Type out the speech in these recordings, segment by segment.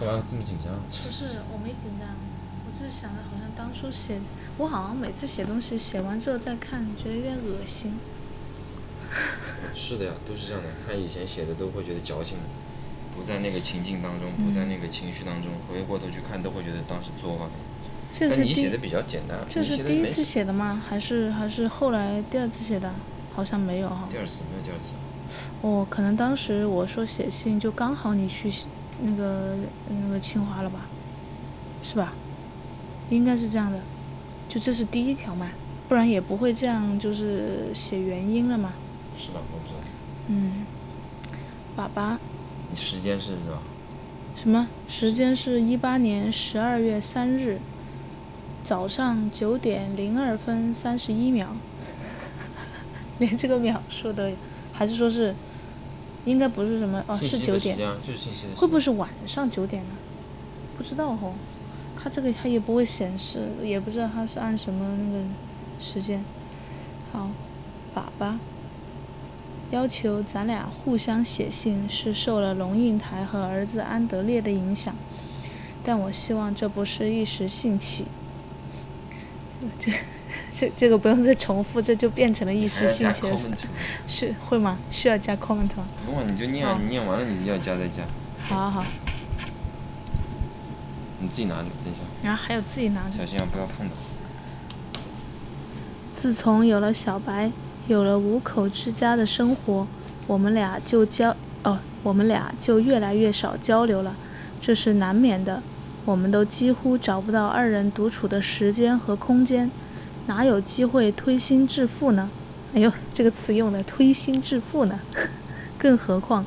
干嘛这么紧张？不是，我没紧张，我只是想着好像当初写，我好像每次写东西写完之后再看，觉得有点恶心。是的呀，都是这样的。看以前写的都会觉得矫情，不在那个情境当中，不在那个情绪当中，嗯、回过头去看都会觉得当时作画。这是，你写的比较简单。这是第一次写的吗？还是还是后来第二次写的？好像没有哈。第二次没有第二次。哦，可能当时我说写信，就刚好你去那个那个清华了吧？是吧？应该是这样的。就这是第一条嘛，不然也不会这样，就是写原因了嘛。是的？我不知道。嗯。爸爸。你时间是是吧？什么？时间是一八年十二月三日，早上九点零二分三十一秒。连这个秒数都有，还是说是？应该不是什么哦，是九点。会不会是晚上九点呢？不知道哦，他这个他也不会显示，也不知道他是按什么那个时间。好，爸爸。要求咱俩互相写信，是受了龙应台和儿子安德烈的影响，但我希望这不是一时兴起。这 这这个不用再重复，这就变成了一时兴起了。是 会吗？需要加 comment 吗？不用，你就念，你念完了你就要加再加。好好好。你自己拿着，等一下。然后还有自己拿着。小心啊，不要碰到。自从有了小白。有了五口之家的生活，我们俩就交哦，我们俩就越来越少交流了，这是难免的。我们都几乎找不到二人独处的时间和空间，哪有机会推心置腹呢？哎呦，这个词用的推心置腹呢。更何况，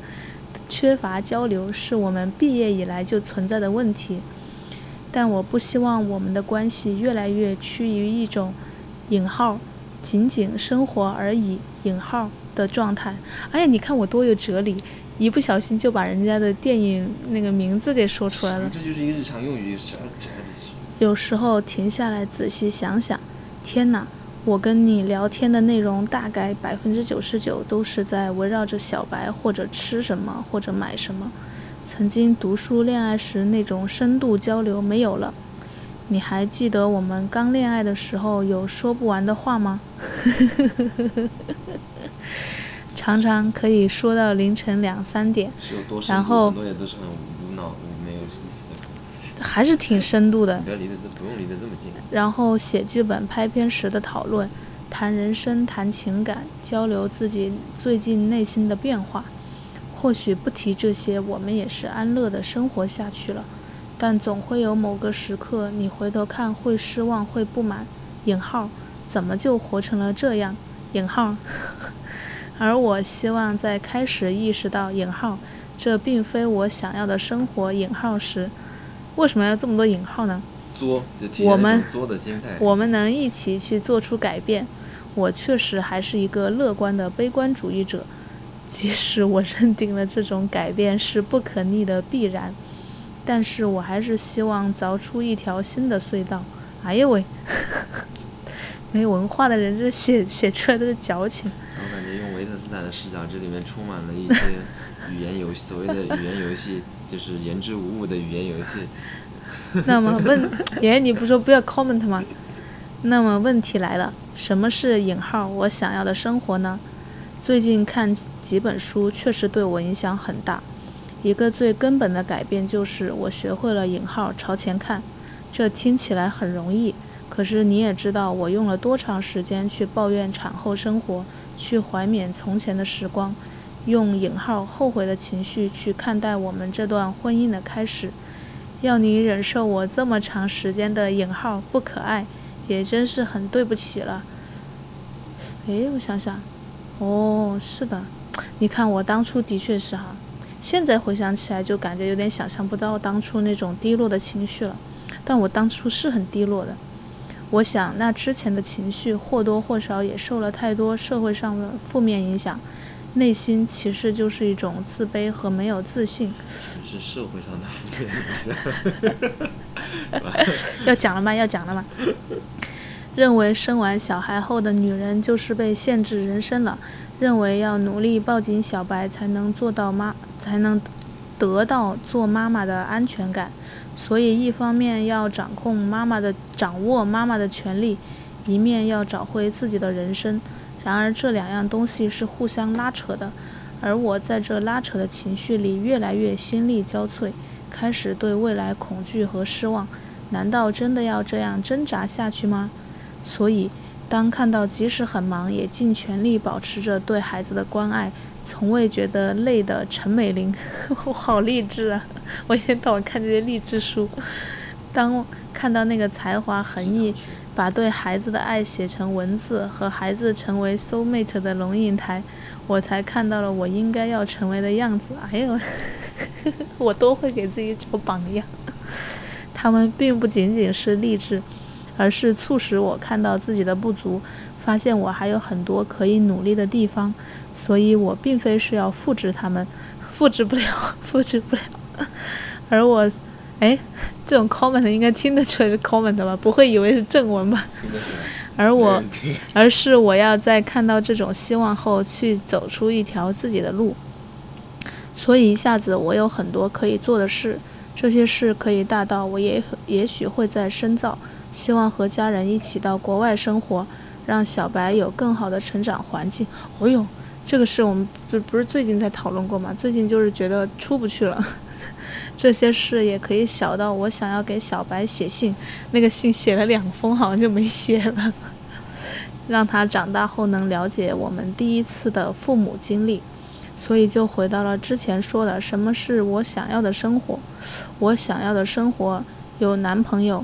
缺乏交流是我们毕业以来就存在的问题。但我不希望我们的关系越来越趋于一种引号。仅仅生活而已（引号）的状态。哎呀，你看我多有哲理，一不小心就把人家的电影那个名字给说出来了。这就是一个日常用语。有时候停下来仔细想想，天哪！我跟你聊天的内容大概百分之九十九都是在围绕着小白或者吃什么或者买什么。曾经读书恋爱时那种深度交流没有了。你还记得我们刚恋爱的时候有说不完的话吗？常常可以说到凌晨两三点，然后很多也都是很无脑、没有意思的，还是挺深度的。不要离得，不用离得这么近。然后写剧本、拍片时的讨论，谈人生、谈情感，交流自己最近内心的变化。或许不提这些，我们也是安乐的生活下去了。但总会有某个时刻，你回头看会失望，会不满。引号，怎么就活成了这样？引号。而我希望在开始意识到引号，这并非我想要的生活。引号时，为什么要这么多引号呢？作，我们作的心态。我们能一起去做出改变。我确实还是一个乐观的悲观主义者，即使我认定了这种改变是不可逆的必然。但是我还是希望凿出一条新的隧道。哎呦喂，没文化的人这写写出来都是矫情。我感觉用维特斯坦的视角，这里面充满了一些语言游戏，所谓的语言游戏就是言之无物的语言游戏。那么问，爷，你不说不要 comment 吗？那么问题来了，什么是引号我想要的生活呢？最近看几本书，确实对我影响很大。一个最根本的改变就是我学会了引号朝前看，这听起来很容易，可是你也知道我用了多长时间去抱怨产后生活，去怀缅从前的时光，用引号后悔的情绪去看待我们这段婚姻的开始。要你忍受我这么长时间的引号不可爱，也真是很对不起了。诶，我想想，哦，是的，你看我当初的确是哈。现在回想起来，就感觉有点想象不到当初那种低落的情绪了。但我当初是很低落的。我想，那之前的情绪或多或少也受了太多社会上的负面影响，内心其实就是一种自卑和没有自信。是社会上的。要讲了吗？要讲了吗？认为生完小孩后的女人就是被限制人生了。认为要努力抱紧小白才能做到妈，才能得到做妈妈的安全感，所以一方面要掌控妈妈的掌握妈妈的权利，一面要找回自己的人生。然而这两样东西是互相拉扯的，而我在这拉扯的情绪里越来越心力交瘁，开始对未来恐惧和失望。难道真的要这样挣扎下去吗？所以，当看到即使很忙也尽全力保持着对孩子的关爱，从未觉得累的陈美玲，我好励志啊！我一天到晚看这些励志书。当看到那个才华横溢，把对孩子的爱写成文字，和孩子成为 soul mate 的龙应台，我才看到了我应该要成为的样子。哎呦，我都会给自己找榜样。他们并不仅仅是励志，而是促使我看到自己的不足，发现我还有很多可以努力的地方。所以我并非是要复制他们，复制不了，复制不了。而我，哎，这种 comment 应该听得出来是 comment 吧？不会以为是正文吧？而我，而是我要在看到这种希望后，去走出一条自己的路。所以一下子我有很多可以做的事。这些事可以大到我也也许会在深造，希望和家人一起到国外生活，让小白有更好的成长环境。哦哟，这个事我们不不是最近在讨论过吗？最近就是觉得出不去了。这些事也可以小到我想要给小白写信，那个信写了两封，好像就没写了，让他长大后能了解我们第一次的父母经历。所以就回到了之前说的，什么是我想要的生活？我想要的生活有男朋友，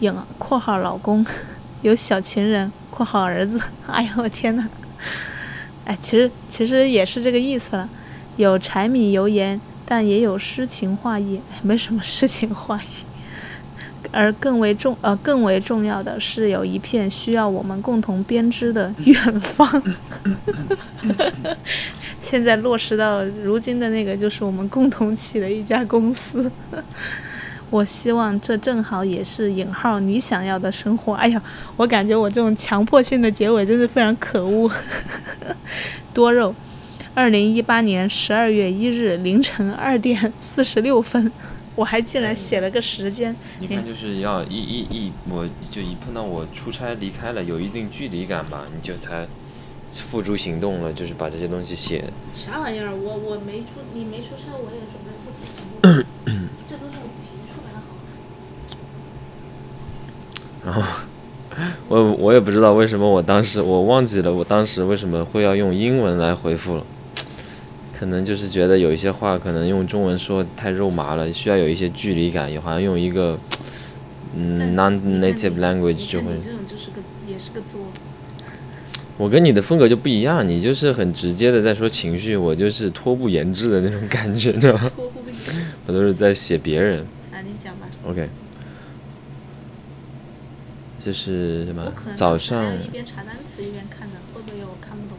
引括号老公，有小情人括号儿子。哎呦，我天哪！哎，其实其实也是这个意思了，有柴米油盐，但也有诗情画意。没什么诗情画意。而更为重呃更为重要的是，有一片需要我们共同编织的远方。现在落实到如今的那个，就是我们共同起的一家公司。我希望这正好也是引号你想要的生活。哎呀，我感觉我这种强迫性的结尾真是非常可恶。多肉，二零一八年十二月一日凌晨二点四十六分，我还竟然写了个时间。你看，就是要一一一，我就一碰到我出差离开了，有一定距离感吧，你就才。付诸行动了，就是把这些东西写。啥玩意儿？我我没出，你没出差，我也准备付诸行动。这都是我提出来的，好。然后，我我也不知道为什么我当时我忘记了，我当时为什么会要用英文来回复了？可能就是觉得有一些话可能用中文说太肉麻了，需要有一些距离感，也好像用一个嗯 non-native language 就会。这种就是个也是个作。我跟你的风格就不一样，你就是很直接的在说情绪，我就是托不言志的那种感觉，你知道吗？我都是在写别人。啊，你讲吧。OK。这是什么？早上。一边查单词一边看的，会不会有我看不懂？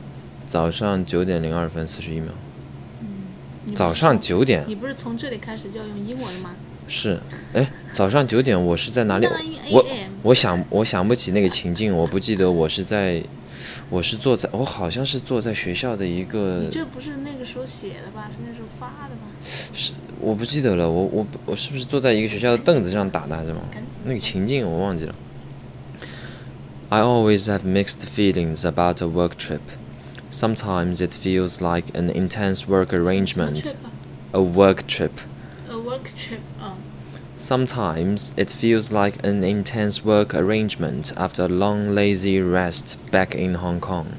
早上九点零二分四十一秒。嗯。早上九点。你不是从这里开始就要用英文吗？是，哎，早上九点我是在哪里？我我想我想不起那个情境，我不记得我是在。我是坐在，我好像是坐在学校的一个。你这不是那个时候写的吧？是那时候发的吧？是，我不记得了。我我我是不是坐在一个学校的凳子上打的还是什么？那个情境我忘记了。I always have mixed feelings about a work trip. Sometimes it feels like an intense work arrangement. A work trip. A work trip. Oh. Sometimes it feels like an intense work arrangement after a long lazy rest back in Hong Kong.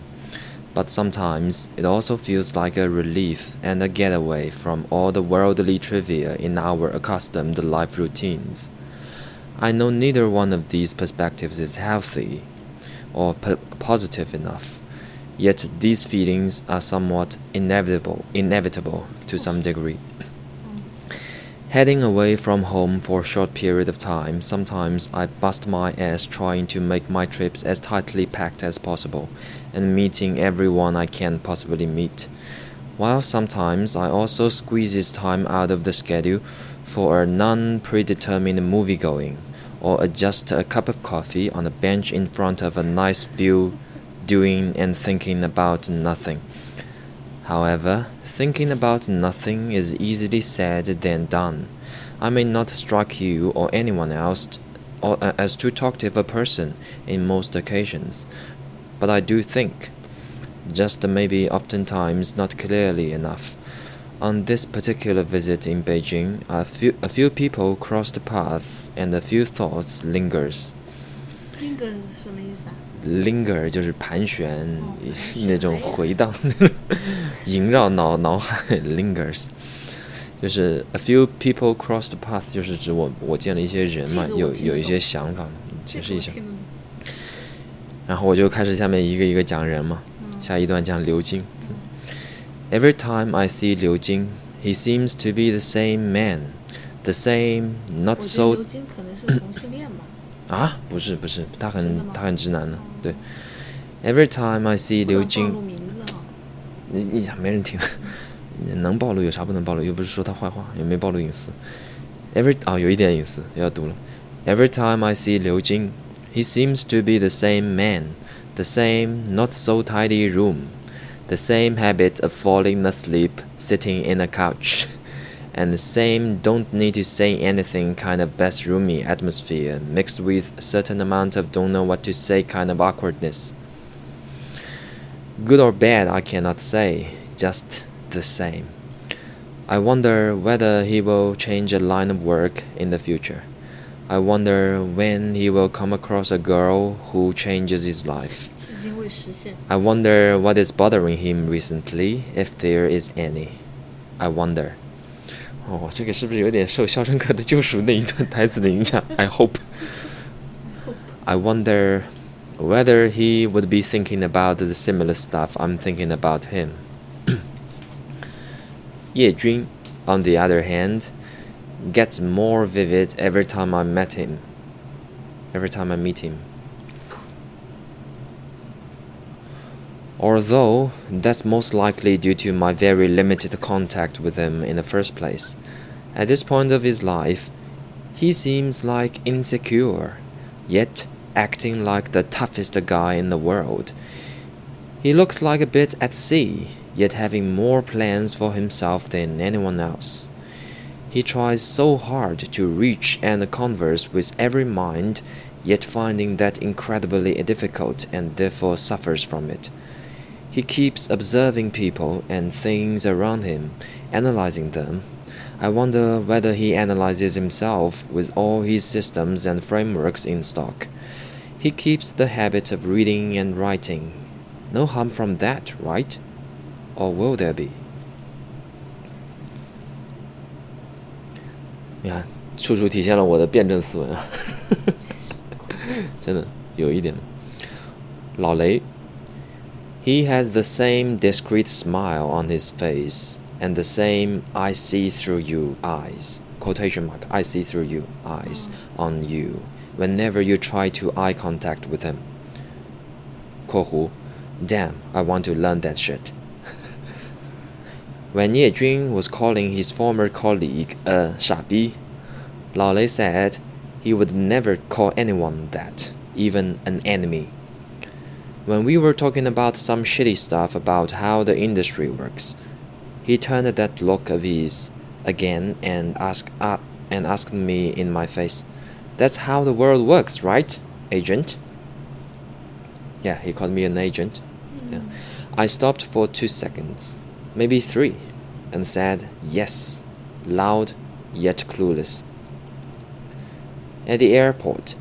But sometimes it also feels like a relief and a getaway from all the worldly trivia in our accustomed life routines. I know neither one of these perspectives is healthy or positive enough. Yet these feelings are somewhat inevitable, inevitable to some degree. Heading away from home for a short period of time, sometimes I bust my ass trying to make my trips as tightly packed as possible and meeting everyone I can possibly meet. While sometimes I also squeezes time out of the schedule for a non-predetermined movie going or just a cup of coffee on a bench in front of a nice view doing and thinking about nothing. However, thinking about nothing is easily said than done. I may not strike you or anyone else or, uh, as too talkative a person in most occasions, but I do think, just maybe oftentimes not clearly enough. On this particular visit in Beijing, a few, a few people crossed paths and a few thoughts lingers. Linger 什么意思啊？ Linger 就是盘旋，哦那种回荡，萦绕脑脑海 lingers，就是 a few people crossed the path，就是指我我见了一些人嘛，有有一些想法，解释一下然后我就开始下面一个一个讲人嘛，下一段讲刘晶。Every time I see 刘晶，he seems to be the same man, the same not 觉得 so 啊，不是不是，他真的吗很他很直男的，对。Every time I see 刘晶不能暴露。名字哈。你你想没人听，能暴露有啥不能暴露？又不是说他坏话，也没暴露隐私。Every 啊、有一点隐私要读了。Every time I see 刘晶，he seems to be the same man, the same not so tidy room, the same habit of falling asleep sitting in a couch, and the same don't need to say anything kind of best roomy atmosphere mixed with a certain amount of don't know what to say kind of awkwardness. Good or bad, I cannot say, just the same. I wonder whether he will change a line of work in the future. I wonder when he will come across a girl who changes his life. I wonder what is bothering him recently, if there is any. I wonder 哦，这个是不是有点受《肖申克的救赎》那一段台词的影响？I hope. I wonder whether he would be thinking about the similar stuff I'm thinking about him. 叶君, on the other hand, gets more vivid every time I met him. Every time I meet him. Although that's most likely due to my very limited contact with him in the first place. At this point of his life, he seems like insecure, yet acting like the toughest guy in the world. He looks like a bit at sea, yet having more plans for himself than anyone else. He tries so hard to reach and converse with every mind, yet finding that incredibly difficult and therefore suffers from it. He keeps observing people and things around him, analyzing them. I wonder whether he analyzes himself with all his systems and frameworks in stock. He keeps the habit of reading and writing. No harm from that, right? Or will there be? 你看，处处体现了我的辩证思维啊！真的有一点。老雷 He has the same discreet smile on his face and the same I see through you eyes quotation mark I see through you eyes on you whenever you try to eye contact with him. 括弧 Damn, I want to learn that shit. when Ye Jun was calling his former colleague a 傻逼, Lao Lei said he would never call anyone that, even an enemy. When we were talking about some shitty stuff about how the industry works, he turned that look of his again and asked uh, and asked me in my face, "That's how the world works, right, agent?" Yeah, he called me an agent. Yeah. I stopped for two seconds, maybe three, and said yes, loud yet clueless. At the airport,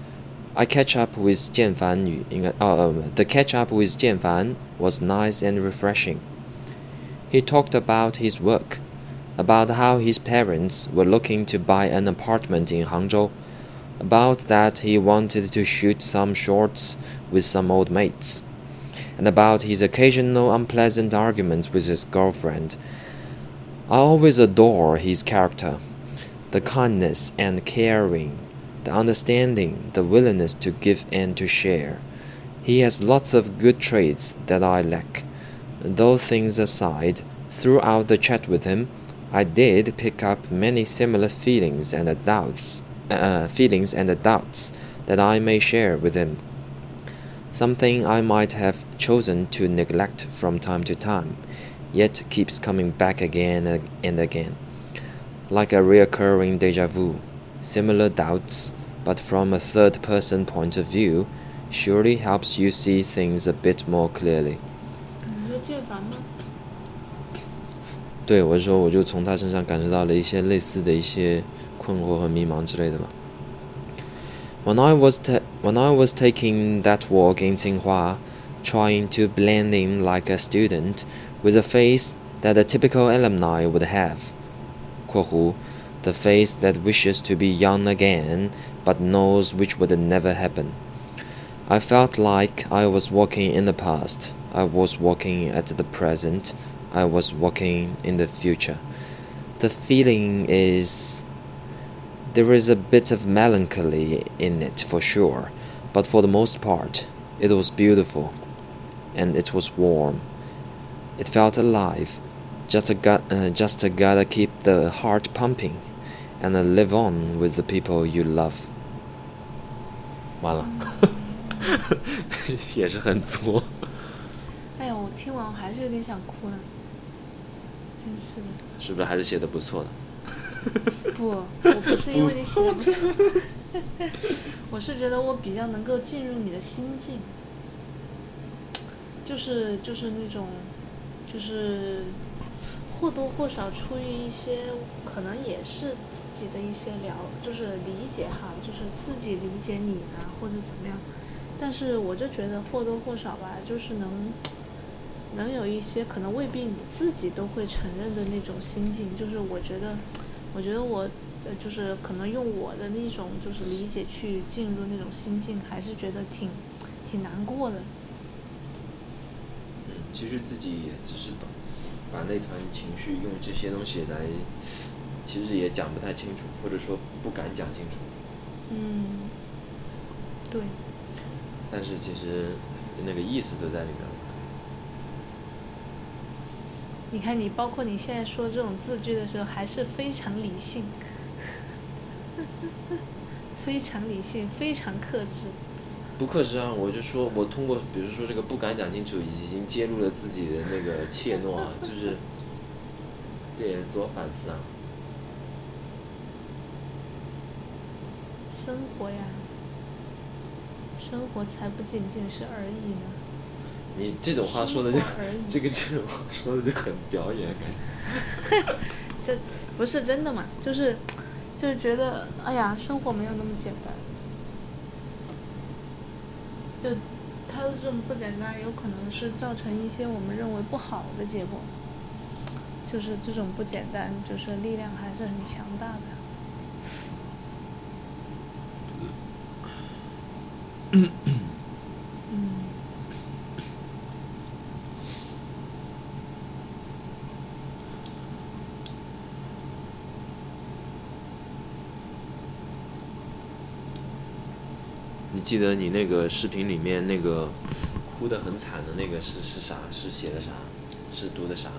I catch up with Jian Fan. 应该, uh, um, the catch up with Jian Fan was nice and refreshing. He talked about his work, about how his parents were looking to buy an apartment in Hangzhou, about that he wanted to shoot some shorts with some old mates, and about his occasional unpleasant arguments with his girlfriend. I always adore his character, the kindness and caring, the understanding, the willingness to give and to share. He has lots of good traits that I lack. Those things aside, throughout the chat with him, I did pick up many similar feelings and doubts, uh, feelings and doubts that I may share with him. Something I might have chosen to neglect from time to time. yet keeps coming back again and again. Like a recurring deja vu, similar doubts, but from a third person point of view, surely helps you see things a bit more clearly. 你说建房吗？对，我是说，我就从他身上感受到了一些类似的一些困惑和迷茫之类的嘛。When I was when I was taking that walk in Tsinghua, trying to blend in like a student with a face that a typical alumni would have. the face that wishes to be young again but knows which would never happen. I felt like I was walking in the past. I was walking at the present. I was walking in the future. The feeling is there is a bit of melancholy in it for sure, but for the most part, it was beautiful and it was warm. It felt alive. Just, got, uh, just gotta keep the heart pumping and live on with the people you love. 完了，也是很作。哎呀，我听完我还是有点想哭呢，真是的。是不是还是写的不错的？不，我不是因为你写的不错，我是觉得我比较能够进入你的心境，就是就是那种，就是或多或少出于一些可能也是自己的一些了，就是理解哈，就是自己理解你啊或者怎么样，但是我就觉得或多或少吧，就是能能有一些可能未必你自己都会承认的那种心境，就是我觉得。我觉得我，呃，就是可能用我的那种就是理解去进入那种心境，还是觉得挺，挺难过的。嗯，其实自己也只是懂，把那团情绪用这些东西来，其实也讲不太清楚，或者说不敢讲清楚。嗯，对。但是其实那个意思都在里面。你看，你包括你现在说这种字句的时候，还是非常理性，非常理性，非常克制。不克制啊！我就说，我通过，比如说这个不敢讲清楚，已经揭露了自己的那个怯懦啊，就是，这也是自我反思啊。生活呀，生活才不仅仅是而已呢。你这种话说的就，这个这种话说的就很表演感觉。这不是真的嘛？就是，就是觉得，哎呀，生活没有那么简单。就，他的这种不简单，有可能是造成一些我们认为不好的结果。就是这种不简单，就是力量还是很强大的。嗯。你记得你那个视频里面那个哭得很惨的那个是是啥？是写的啥？是读的啥？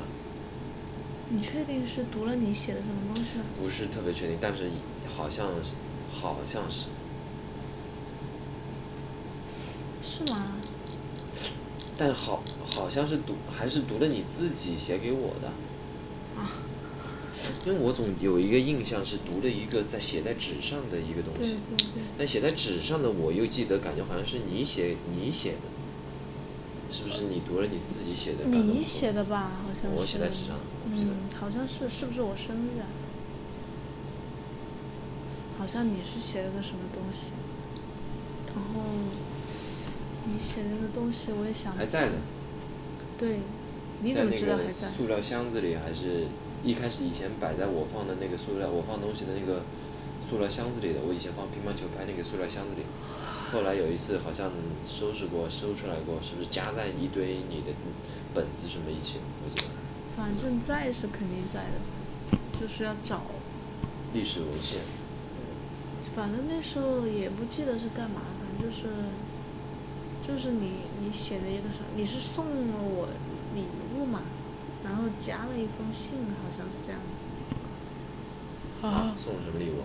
你确定是读了你写的什么东西吗？不是特别确定，但是好像是，好像是。是吗？但好好像是读，还是读了你自己写给我的。啊。因为我总有一个印象是读了一个在写在纸上的一个东西，但写在纸上的我又记得感觉好像是你写你写的，是不是你读了你自己写的？你写的吧，好像是。我写在纸上，嗯，好像是，是不是我生日啊？好像你是写了个什么东西，然后你写的那个东西我也想不起来。还在呢。对，你怎么知道还在？塑料箱子里还是？一开始以前摆在我放的那个塑料，我放东西的那个塑料箱子里的，我以前放乒乓球拍那个塑料箱子里。后来有一次好像收拾过，收出来过，是不是夹在一堆你的本子什么一起？我记得。反正在是肯定在的，就是要找。历史文献。反正那时候也不记得是干嘛，反正就是，就是你你写的一个啥，你是送了我礼物嘛？然后夹了一封信，好像是这样的。啊，送了什么礼物？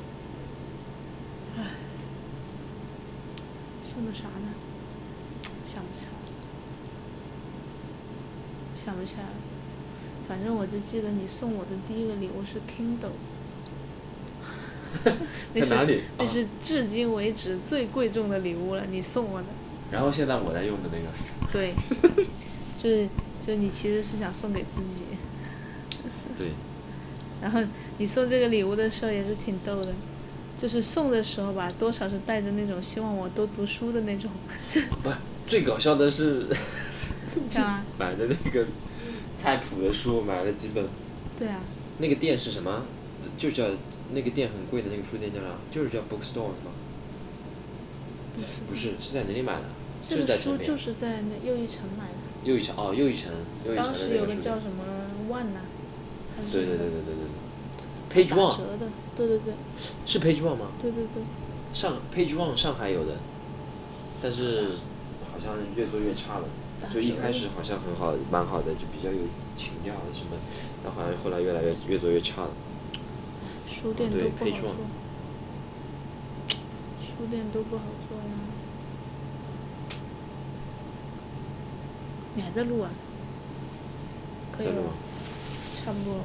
唉，送的啥呢？想不起来了，想不起来了。反正我就记得你送我的第一个礼物是 Kindle。在哪里？那是至今为止最贵重的礼物了，你送我的。然后现在我在用的那个。对，就是就你其实是想送给自己。对。然后你送这个礼物的时候也是挺逗的，就是送的时候吧，多少是带着那种希望我多读书的那种。不，最搞笑的是。干嘛？买的那个菜谱的书，买了几本。对啊。那个店是什么？就叫。那个店很贵的那个书店叫啥？就是叫 bookstore 是吗？不是，不是，是在哪里买的？这个书就是在那又一城买的。又一城哦，又一城，又一城。当时有个叫什么 One 呐？还是？对对对对对对。Page One。打折的，对对对。是 Page One 吗？对对对。上 Page One 上海有的，但是好像越做越差了。就一开始好像很好，蛮好的，就比较有情调什么，然后好像后来越来越越做越差了。书店都不好做，书店都不好做呀。你还在录啊？可以了，差不多了。